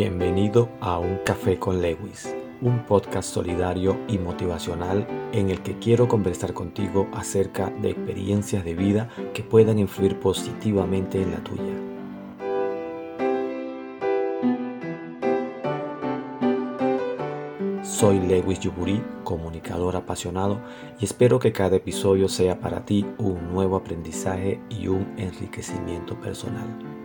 Bienvenido a Un Café con Lewis, un podcast solidario y motivacional en el que quiero conversar contigo acerca de experiencias de vida que puedan influir positivamente en la tuya. Soy Lewis Yuburi, comunicador apasionado, y espero que cada episodio sea para ti un nuevo aprendizaje y un enriquecimiento personal.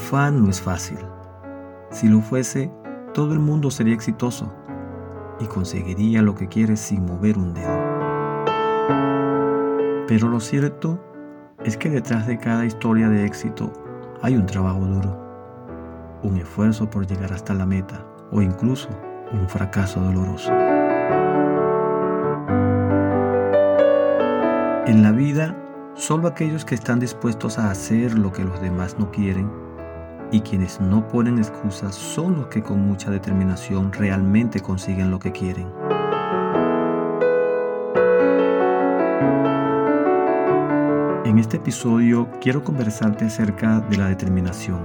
Triunfar no es fácil. Si lo fuese, todo el mundo sería exitoso y conseguiría lo que quiere sin mover un dedo. Pero lo cierto es que detrás de cada historia de éxito hay un trabajo duro, un esfuerzo por llegar hasta la meta o incluso un fracaso doloroso. En la vida, solo aquellos que están dispuestos a hacer lo que los demás no quieren y quienes no ponen excusas son los que con mucha determinación realmente consiguen lo que quieren. En este episodio quiero conversarte acerca de la determinación.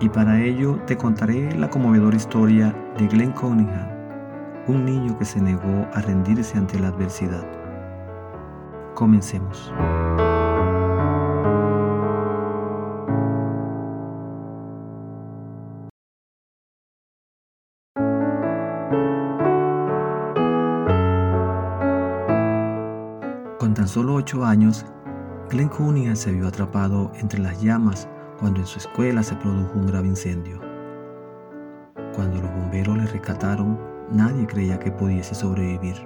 Y para ello te contaré la conmovedora historia de Glenn Cunningham, un niño que se negó a rendirse ante la adversidad. Comencemos. Tan solo ocho años, Glenn Cunningham se vio atrapado entre las llamas cuando en su escuela se produjo un grave incendio. Cuando los bomberos le rescataron, nadie creía que pudiese sobrevivir.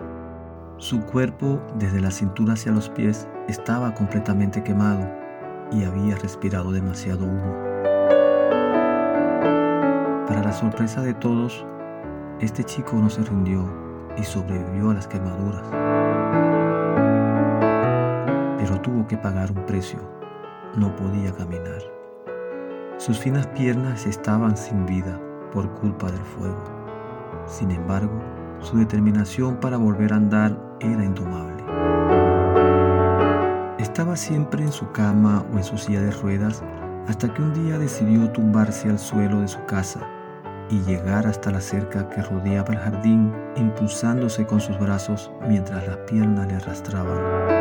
Su cuerpo, desde la cintura hacia los pies, estaba completamente quemado y había respirado demasiado humo. Para la sorpresa de todos, este chico no se rindió y sobrevivió a las quemaduras pero tuvo que pagar un precio. No podía caminar. Sus finas piernas estaban sin vida por culpa del fuego. Sin embargo, su determinación para volver a andar era indomable. Estaba siempre en su cama o en su silla de ruedas hasta que un día decidió tumbarse al suelo de su casa y llegar hasta la cerca que rodeaba el jardín, impulsándose con sus brazos mientras las piernas le arrastraban.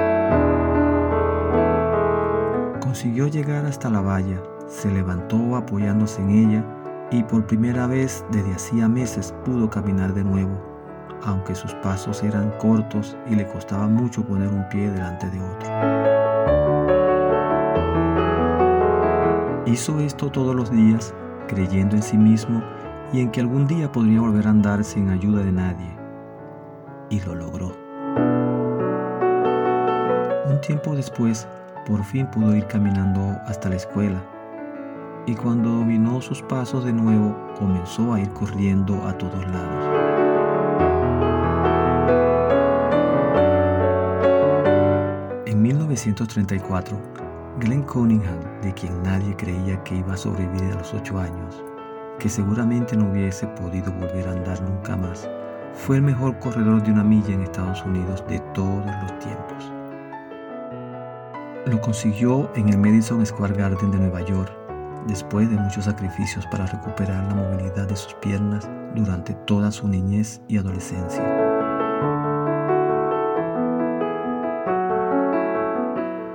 Consiguió llegar hasta la valla, se levantó apoyándose en ella y por primera vez desde hacía meses pudo caminar de nuevo, aunque sus pasos eran cortos y le costaba mucho poner un pie delante de otro. Hizo esto todos los días, creyendo en sí mismo y en que algún día podría volver a andar sin ayuda de nadie. Y lo logró. Un tiempo después, por fin pudo ir caminando hasta la escuela y cuando dominó sus pasos de nuevo comenzó a ir corriendo a todos lados. En 1934, Glenn Cunningham, de quien nadie creía que iba a sobrevivir a los ocho años, que seguramente no hubiese podido volver a andar nunca más, fue el mejor corredor de una milla en Estados Unidos de todos los. Lo consiguió en el Madison Square Garden de Nueva York, después de muchos sacrificios para recuperar la movilidad de sus piernas durante toda su niñez y adolescencia.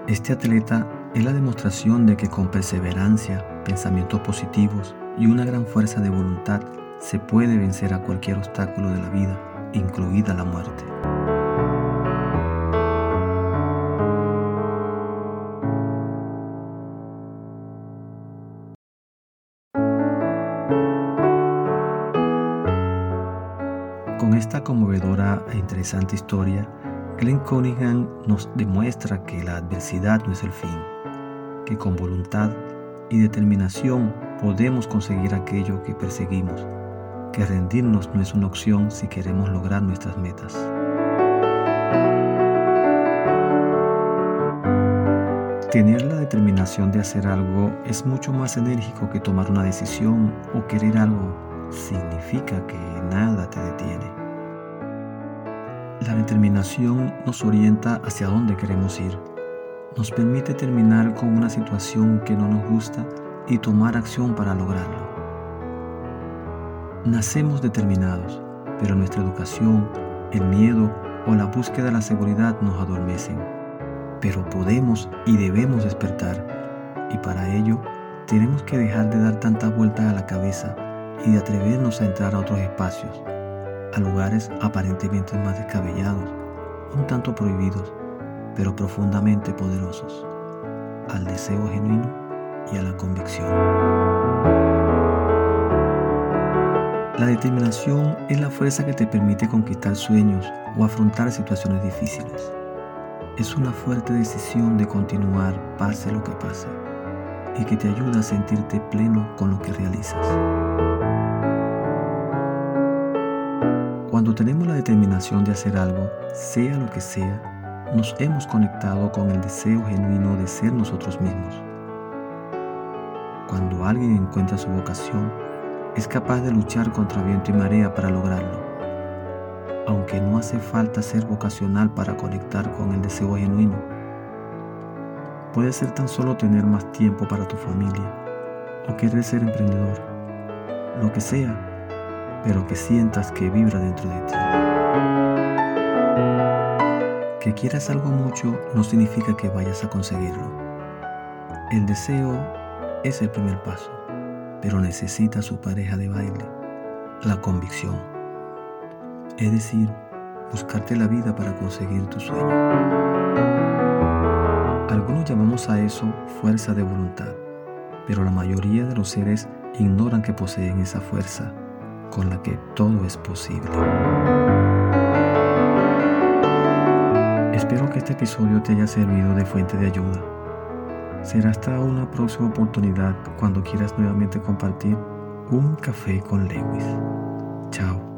Este atleta es la demostración de que con perseverancia, pensamientos positivos y una gran fuerza de voluntad se puede vencer a cualquier obstáculo de la vida, incluida la muerte. Con esta conmovedora e interesante historia, Glenn Cunningham nos demuestra que la adversidad no es el fin, que con voluntad y determinación podemos conseguir aquello que perseguimos, que rendirnos no es una opción si queremos lograr nuestras metas. Tener la determinación de hacer algo es mucho más enérgico que tomar una decisión o querer algo significa que nada te detiene. La determinación nos orienta hacia dónde queremos ir. Nos permite terminar con una situación que no nos gusta y tomar acción para lograrlo. Nacemos determinados, pero nuestra educación, el miedo o la búsqueda de la seguridad nos adormecen. Pero podemos y debemos despertar y para ello tenemos que dejar de dar tantas vueltas a la cabeza y de atrevernos a entrar a otros espacios a lugares aparentemente más descabellados, un tanto prohibidos, pero profundamente poderosos, al deseo genuino y a la convicción. La determinación es la fuerza que te permite conquistar sueños o afrontar situaciones difíciles. Es una fuerte decisión de continuar pase lo que pase y que te ayuda a sentirte pleno con lo que realizas. Cuando tenemos la determinación de hacer algo, sea lo que sea, nos hemos conectado con el deseo genuino de ser nosotros mismos. Cuando alguien encuentra su vocación, es capaz de luchar contra viento y marea para lograrlo. Aunque no hace falta ser vocacional para conectar con el deseo genuino. Puede ser tan solo tener más tiempo para tu familia o querer ser emprendedor. Lo que sea, pero que sientas que vibra dentro de ti. Que quieras algo mucho no significa que vayas a conseguirlo. El deseo es el primer paso, pero necesita su pareja de baile, la convicción. Es decir, buscarte la vida para conseguir tu sueño. Algunos llamamos a eso fuerza de voluntad, pero la mayoría de los seres ignoran que poseen esa fuerza con la que todo es posible. Espero que este episodio te haya servido de fuente de ayuda. Será hasta una próxima oportunidad cuando quieras nuevamente compartir un café con Lewis. Chao.